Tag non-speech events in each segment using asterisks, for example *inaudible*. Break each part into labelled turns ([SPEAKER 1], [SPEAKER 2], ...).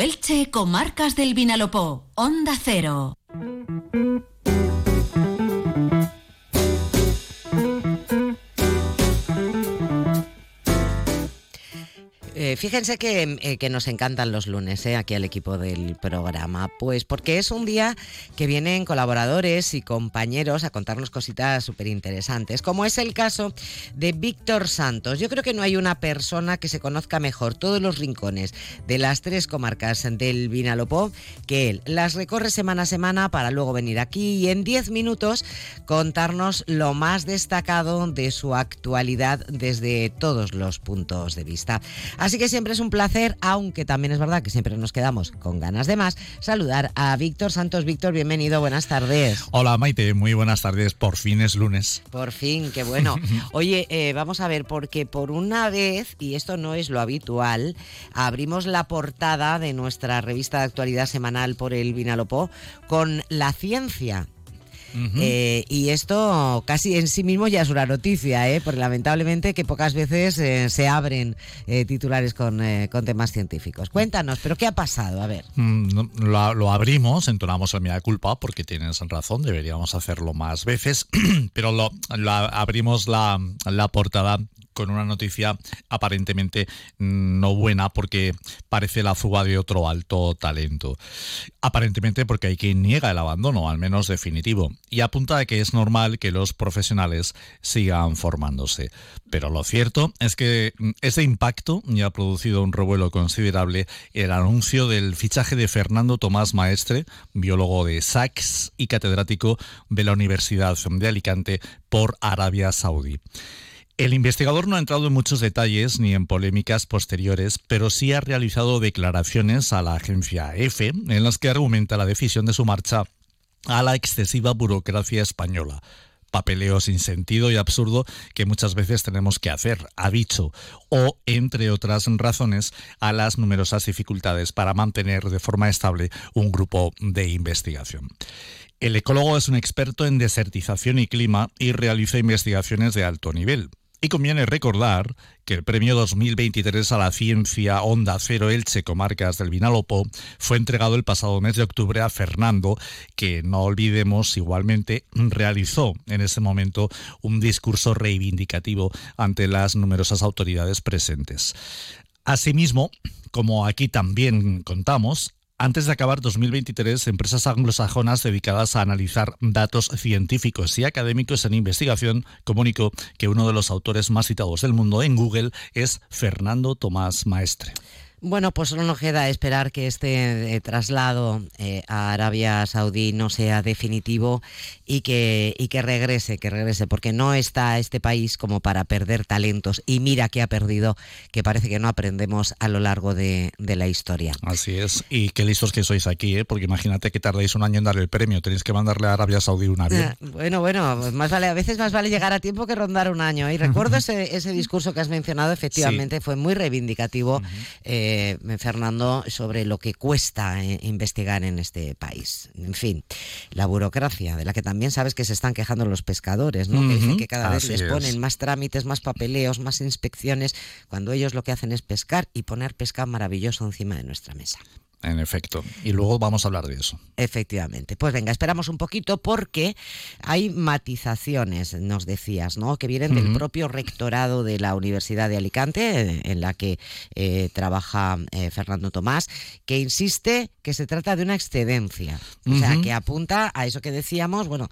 [SPEAKER 1] Elche, Comarcas del Vinalopó, Onda Cero.
[SPEAKER 2] Eh, fíjense que, eh, que, nos encantan los lunes, eh, aquí al equipo del programa, pues porque es un día que vienen colaboradores y compañeros a contarnos cositas súper interesantes, como es el caso de Víctor Santos. Yo creo que no hay una persona que se conozca mejor todos los rincones de las tres comarcas del Vinalopó que él. Las recorre semana a semana para luego venir aquí y en 10 minutos contarnos lo más destacado de su actualidad desde todos los puntos de vista. Así que siempre es un placer, aunque también es verdad que siempre nos quedamos con ganas de más, saludar a Víctor Santos. Víctor, bienvenido, buenas tardes.
[SPEAKER 3] Hola Maite, muy buenas tardes, por fin es lunes.
[SPEAKER 2] Por fin, qué bueno. *laughs* Oye, eh, vamos a ver, porque por una vez, y esto no es lo habitual, abrimos la portada de nuestra revista de actualidad semanal por el Vinalopó con la ciencia eh, y esto casi en sí mismo ya es una noticia, ¿eh? porque lamentablemente que pocas veces eh, se abren eh, titulares con, con, temas científicos. Cuéntanos, ¿pero qué ha pasado? A ver.
[SPEAKER 3] Mm, lo, lo, abrimos, entonamos la mea culpa, porque tienes razón, deberíamos hacerlo más veces, *clears throat* pero lo, lo abrimos la, la portada con una noticia aparentemente no buena porque parece la fuga de otro alto talento. Aparentemente porque hay quien niega el abandono, al menos definitivo, y apunta a que es normal que los profesionales sigan formándose. Pero lo cierto es que ese impacto ya ha producido un revuelo considerable el anuncio del fichaje de Fernando Tomás Maestre, biólogo de SACS y catedrático de la Universidad de Alicante por Arabia Saudí. El investigador no ha entrado en muchos detalles ni en polémicas posteriores, pero sí ha realizado declaraciones a la agencia EFE en las que argumenta la decisión de su marcha a la excesiva burocracia española. Papeleo sin sentido y absurdo que muchas veces tenemos que hacer, ha dicho, o, entre otras razones, a las numerosas dificultades para mantener de forma estable un grupo de investigación. El ecólogo es un experto en desertización y clima y realiza investigaciones de alto nivel. Y conviene recordar que el premio 2023 a la ciencia Onda Cero Elche Comarcas del Vinalopó fue entregado el pasado mes de octubre a Fernando, que no olvidemos igualmente realizó en ese momento un discurso reivindicativo ante las numerosas autoridades presentes. Asimismo, como aquí también contamos, antes de acabar 2023, empresas anglosajonas dedicadas a analizar datos científicos y académicos en investigación comunicó que uno de los autores más citados del mundo en Google es Fernando Tomás Maestre.
[SPEAKER 2] Bueno, pues solo nos queda esperar que este eh, traslado eh, a Arabia Saudí no sea definitivo y que, y que regrese, que regrese, porque no está este país como para perder talentos. Y mira que ha perdido, que parece que no aprendemos a lo largo de, de la historia.
[SPEAKER 3] Así es. Y qué listos que sois aquí, ¿eh? porque imagínate que tardéis un año en darle el premio. Tenéis que mandarle a Arabia Saudí un avión.
[SPEAKER 2] Bueno, bueno, pues más vale, a veces más vale llegar a tiempo que rondar un año. Y recuerdo *laughs* ese, ese discurso que has mencionado, efectivamente, sí. fue muy reivindicativo. Uh -huh. Eh, Fernando, sobre lo que cuesta eh, investigar en este país. En fin, la burocracia, de la que también sabes que se están quejando los pescadores, ¿no? Uh -huh. Que dicen que cada vez les ponen más trámites, más papeleos, más inspecciones, cuando ellos lo que hacen es pescar y poner pescado maravilloso encima de nuestra mesa.
[SPEAKER 3] En efecto. Y luego vamos a hablar de eso.
[SPEAKER 2] Efectivamente. Pues venga, esperamos un poquito porque hay matizaciones, nos decías, ¿no? Que vienen uh -huh. del propio rectorado de la Universidad de Alicante, en la que eh, trabaja eh, Fernando Tomás, que insiste que se trata de una excedencia. O uh -huh. sea, que apunta a eso que decíamos, bueno,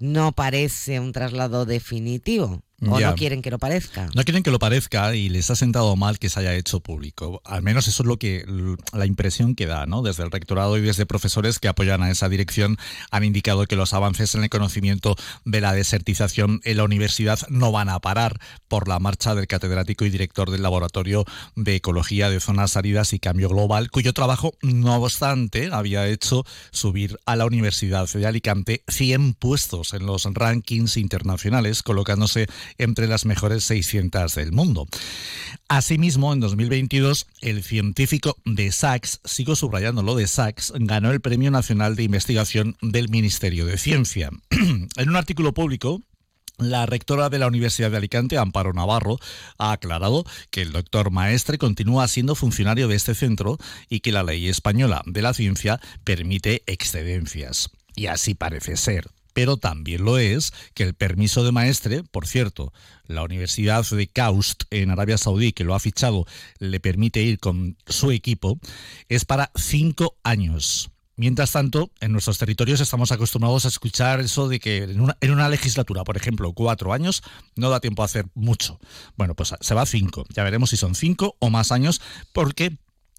[SPEAKER 2] no parece un traslado definitivo. ¿O ya. no quieren que lo parezca?
[SPEAKER 3] No quieren que lo parezca y les ha sentado mal que se haya hecho público. Al menos eso es lo que la impresión que da, ¿no? Desde el rectorado y desde profesores que apoyan a esa dirección han indicado que los avances en el conocimiento de la desertización en la universidad no van a parar por la marcha del catedrático y director del Laboratorio de Ecología de Zonas Áridas y Cambio Global, cuyo trabajo, no obstante, había hecho subir a la Universidad de Alicante 100 puestos en los rankings internacionales, colocándose entre las mejores 600 del mundo. Asimismo, en 2022, el científico de Sachs, sigo subrayando lo de Sachs, ganó el Premio Nacional de Investigación del Ministerio de Ciencia. *clears throat* en un artículo público La rectora de la Universidad de Alicante, Amparo Navarro, ha aclarado que el doctor Maestre continúa siendo funcionario de este centro y que la ley española de la ciencia permite excedencias. Y así parece ser pero también lo es que el permiso de maestre, por cierto, la Universidad de Kaust en Arabia Saudí, que lo ha fichado, le permite ir con su equipo, es para cinco años. Mientras tanto, en nuestros territorios estamos acostumbrados a escuchar eso de que en una, legislatura, por ejemplo, cuatro años, no da tiempo a hacer mucho. Bueno, pues se va a cinco. Ya veremos si son cinco o más años, porque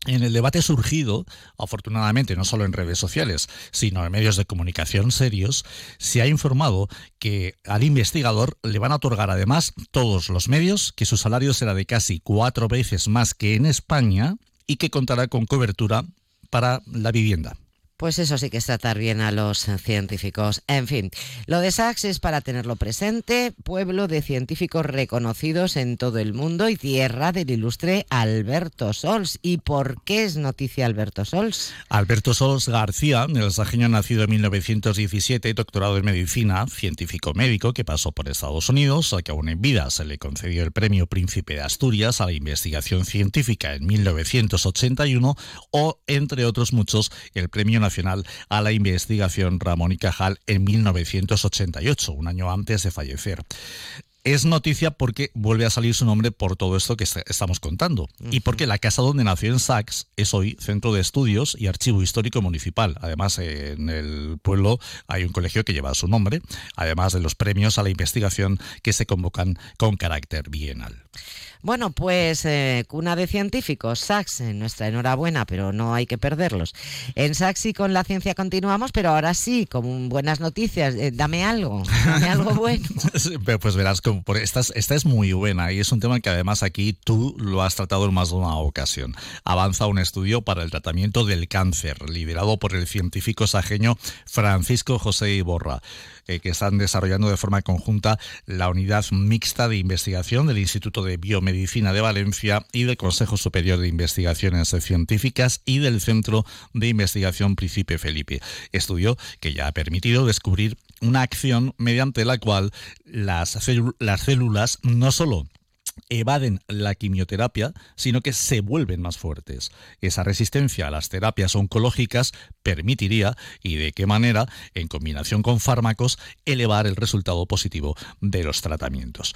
[SPEAKER 3] en el debate surgido, afortunadamente no solo en redes sociales, sino en medios de comunicación serios, se ha informado que al investigador le van a otorgar además todos los medios, que su salario será de casi cuatro veces más que en España y que contará con cobertura para la vivienda.
[SPEAKER 2] Pues eso sí que es tratar bien a los científicos. En fin, lo de Sachs es para tenerlo presente, pueblo de científicos reconocidos en todo el mundo y tierra del ilustre Alberto Sols. ¿Y por qué es noticia Alberto Sols?
[SPEAKER 3] Alberto Sols García, el sajeño nacido en 1917, doctorado en medicina, científico médico que pasó por Estados Unidos, al que aún en vida se le concedió el premio Príncipe de Asturias a la investigación científica en 1981 o, entre otros muchos, el premio Nacional a la Investigación Ramón y Cajal en 1988, un año antes de fallecer es noticia porque vuelve a salir su nombre por todo esto que estamos contando. Y porque la casa donde nació en Sax es hoy Centro de Estudios y Archivo Histórico Municipal. Además, en el pueblo hay un colegio que lleva su nombre, además de los premios a la investigación que se convocan con carácter bienal.
[SPEAKER 2] Bueno, pues eh, cuna de científicos, Sax, nuestra enhorabuena, pero no hay que perderlos. En Sax y con la ciencia continuamos, pero ahora sí, con buenas noticias, eh, dame algo, dame *laughs* algo bueno.
[SPEAKER 3] pues verás, como por, esta, esta es muy buena y es un tema que además aquí tú lo has tratado en más de una ocasión. Avanza un estudio para el tratamiento del cáncer, liderado por el científico sajeño Francisco José Iborra. Eh, que están desarrollando de forma conjunta la unidad mixta de investigación del Instituto de Biomedicina de Valencia y del Consejo Superior de Investigaciones Científicas y del Centro de Investigación Príncipe Felipe. Estudio que ya ha permitido descubrir una acción mediante la cual las, las células no solo evaden la quimioterapia, sino que se vuelven más fuertes. Esa resistencia a las terapias oncológicas permitiría, y de qué manera, en combinación con fármacos, elevar el resultado positivo de los tratamientos.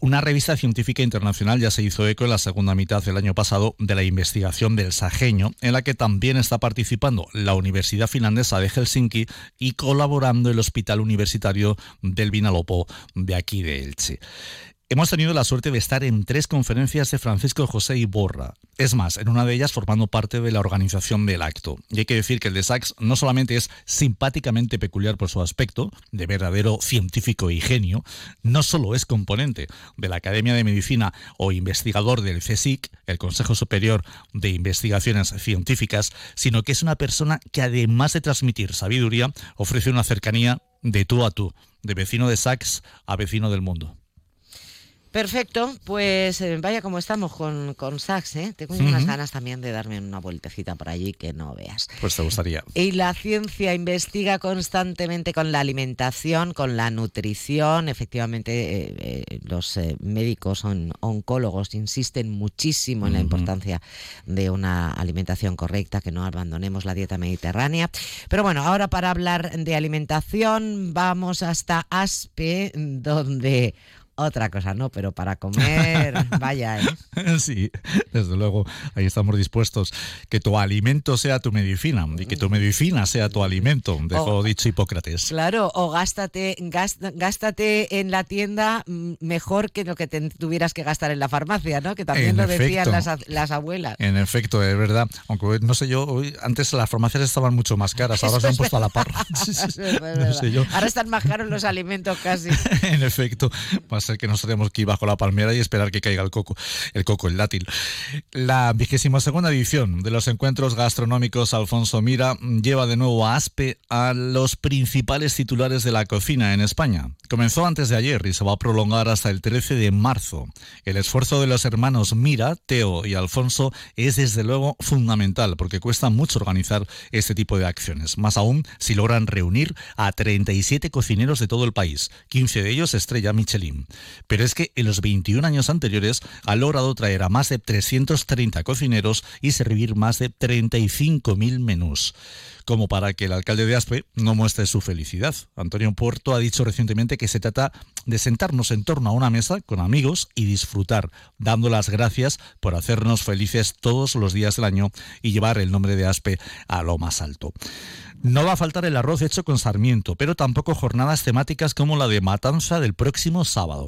[SPEAKER 3] Una revista científica internacional ya se hizo eco en la segunda mitad del año pasado de la investigación del Sajeño, en la que también está participando la Universidad Finlandesa de Helsinki y colaborando el Hospital Universitario del Vinalopó de aquí de Elche. Hemos tenido la suerte de estar en tres conferencias de Francisco José Iborra. Es más, en una de ellas formando parte de la organización del acto. Y hay que decir que el de Sachs no solamente es simpáticamente peculiar por su aspecto, de verdadero científico y genio, no solo es componente de la Academia de Medicina o investigador del CSIC, el Consejo Superior de Investigaciones Científicas, sino que es una persona que además de transmitir sabiduría, ofrece una cercanía de tú a tú, de vecino de Sachs a vecino del mundo.
[SPEAKER 2] Perfecto, pues eh, vaya como estamos con, con Sax, ¿eh? Tengo unas ganas también de darme una vueltecita por allí que no veas.
[SPEAKER 3] Pues te gustaría.
[SPEAKER 2] Y la ciencia investiga constantemente con la alimentación, con la nutrición. Efectivamente, eh, eh, los médicos oncólogos insisten muchísimo en la importancia de una alimentación correcta, que no abandonemos la dieta mediterránea. Pero bueno, ahora para hablar de alimentación, vamos hasta Aspe, donde otra cosa no, pero para comer, *laughs* vaya, ¿eh?
[SPEAKER 3] Sí, desde luego, ahí estamos dispuestos. Que tu alimento sea tu medicina y que tu medicina sea tu alimento, dejó dicho Hipócrates.
[SPEAKER 2] Claro, o gástate, gástate en la tienda mm, mejor que lo que tuvieras que gastar en la farmacia, ¿no? Que también lo decían las, abuelas.
[SPEAKER 3] En efecto, es verdad. Aunque no sé yo, hoy, antes las farmacias estaban mucho más caras, *laughs* ahora se han puesto a la par. *laughs*
[SPEAKER 2] Ahora están más caros los alimentos casi.
[SPEAKER 3] en efecto, más ser que nos tenemos que ir bajo la palmera y esperar que caiga el coco, el coco, el dátil. La vigésima segunda edición de los encuentros gastronómicos Alfonso Mira lleva de nuevo a Aspe a los principales titulares de la cocina en España. Comenzó antes de ayer y se va a prolongar hasta el 13 de marzo. El esfuerzo de los hermanos Mira, Teo y Alfonso es desde luego fundamental porque cuesta mucho organizar este tipo de acciones, más aún si logran reunir a 37 cocineros de todo el país, 15 de ellos estrella Michelin. Pero es que en los 21 años anteriores ha logrado traer a más de 330 cocineros y servir más de 35.000 menús como para que el alcalde de Aspe no muestre su felicidad. Antonio Puerto ha dicho recientemente que se trata de sentarnos en torno a una mesa con amigos y disfrutar, dando las gracias por hacernos felices todos los días del año y llevar el nombre de Aspe a lo más alto. No va a faltar el arroz hecho con sarmiento, pero tampoco jornadas temáticas como la de Matanza del próximo sábado.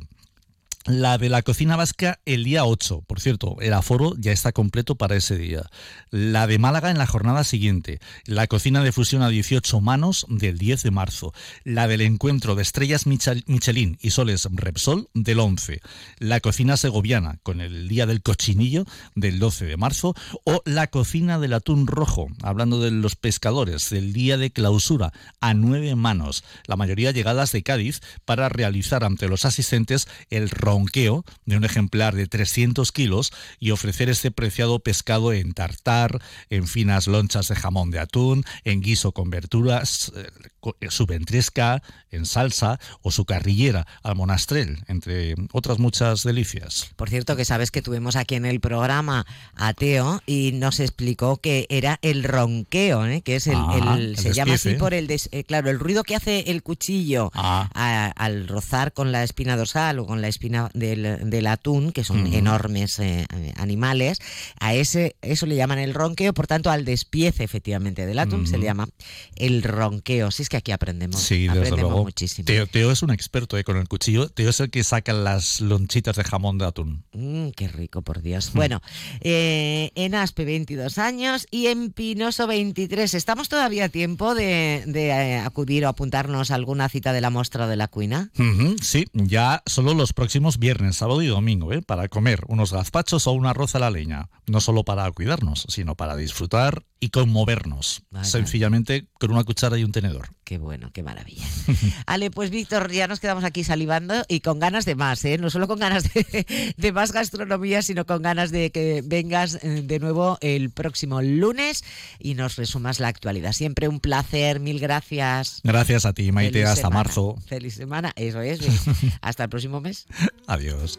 [SPEAKER 3] La de la cocina vasca el día 8, por cierto, el aforo ya está completo para ese día. La de Málaga en la jornada siguiente. La cocina de fusión a 18 manos del 10 de marzo. La del encuentro de estrellas Michelin y soles Repsol del 11. La cocina segoviana con el día del cochinillo del 12 de marzo. O la cocina del atún rojo, hablando de los pescadores, del día de clausura a 9 manos. La mayoría llegadas de Cádiz para realizar ante los asistentes el ronqueo de un ejemplar de 300 kilos y ofrecer este preciado pescado en tartar, en finas lonchas de jamón de atún, en guiso con verduras, eh, su ventresca, en salsa o su carrillera al monastrel, entre otras muchas delicias.
[SPEAKER 2] Por cierto, que sabes que tuvimos aquí en el programa a Teo y nos explicó que era el ronqueo, ¿eh? que es el,
[SPEAKER 3] Ah,
[SPEAKER 2] el-
[SPEAKER 3] el
[SPEAKER 2] se llama así por el des- eh, claro, el ruido que hace el cuchillo
[SPEAKER 3] Ah.
[SPEAKER 2] a- al rozar con la espina dorsal o con la espina del, del atún, que son enormes eh, animales, a ese eso le llaman el ronqueo, por tanto al despiece efectivamente del atún se le llama el ronqueo. Si es que aquí aprendemos,
[SPEAKER 3] Sí,
[SPEAKER 2] aprendemos
[SPEAKER 3] luego.
[SPEAKER 2] muchísimo.
[SPEAKER 3] Teo, Teo es un experto eh, con el cuchillo. Teo es el que saca las lonchitas de jamón de atún.
[SPEAKER 2] Mm, qué rico, por Dios. Bueno, eh, en Aspe 22 años y en Pinoso 23. ¿Estamos todavía a tiempo de, de, eh, acudir o apuntarnos a alguna cita de la muestra de la cuina?
[SPEAKER 3] Sí, ya solo los próximos viernes, sábado y domingo, ¿eh? para comer unos gazpachos o un arroz a la leña. No solo para cuidarnos, sino para disfrutar y conmovernos. Sencillamente con una cuchara y un tenedor.
[SPEAKER 2] Qué bueno, qué maravilla. *laughs* Ale, pues Víctor, ya nos quedamos aquí salivando y con ganas de más, ¿eh? No solo con ganas de, de más gastronomía, sino con ganas de que vengas eh, de nuevo el próximo lunes y nos resumas la actualidad. Siempre un placer, mil gracias.
[SPEAKER 3] Gracias a ti, Maite.
[SPEAKER 2] Feliz
[SPEAKER 3] Hasta
[SPEAKER 2] semana.
[SPEAKER 3] marzo.
[SPEAKER 2] Feliz semana, eso es. *laughs* Hasta el próximo mes.
[SPEAKER 3] Adiós.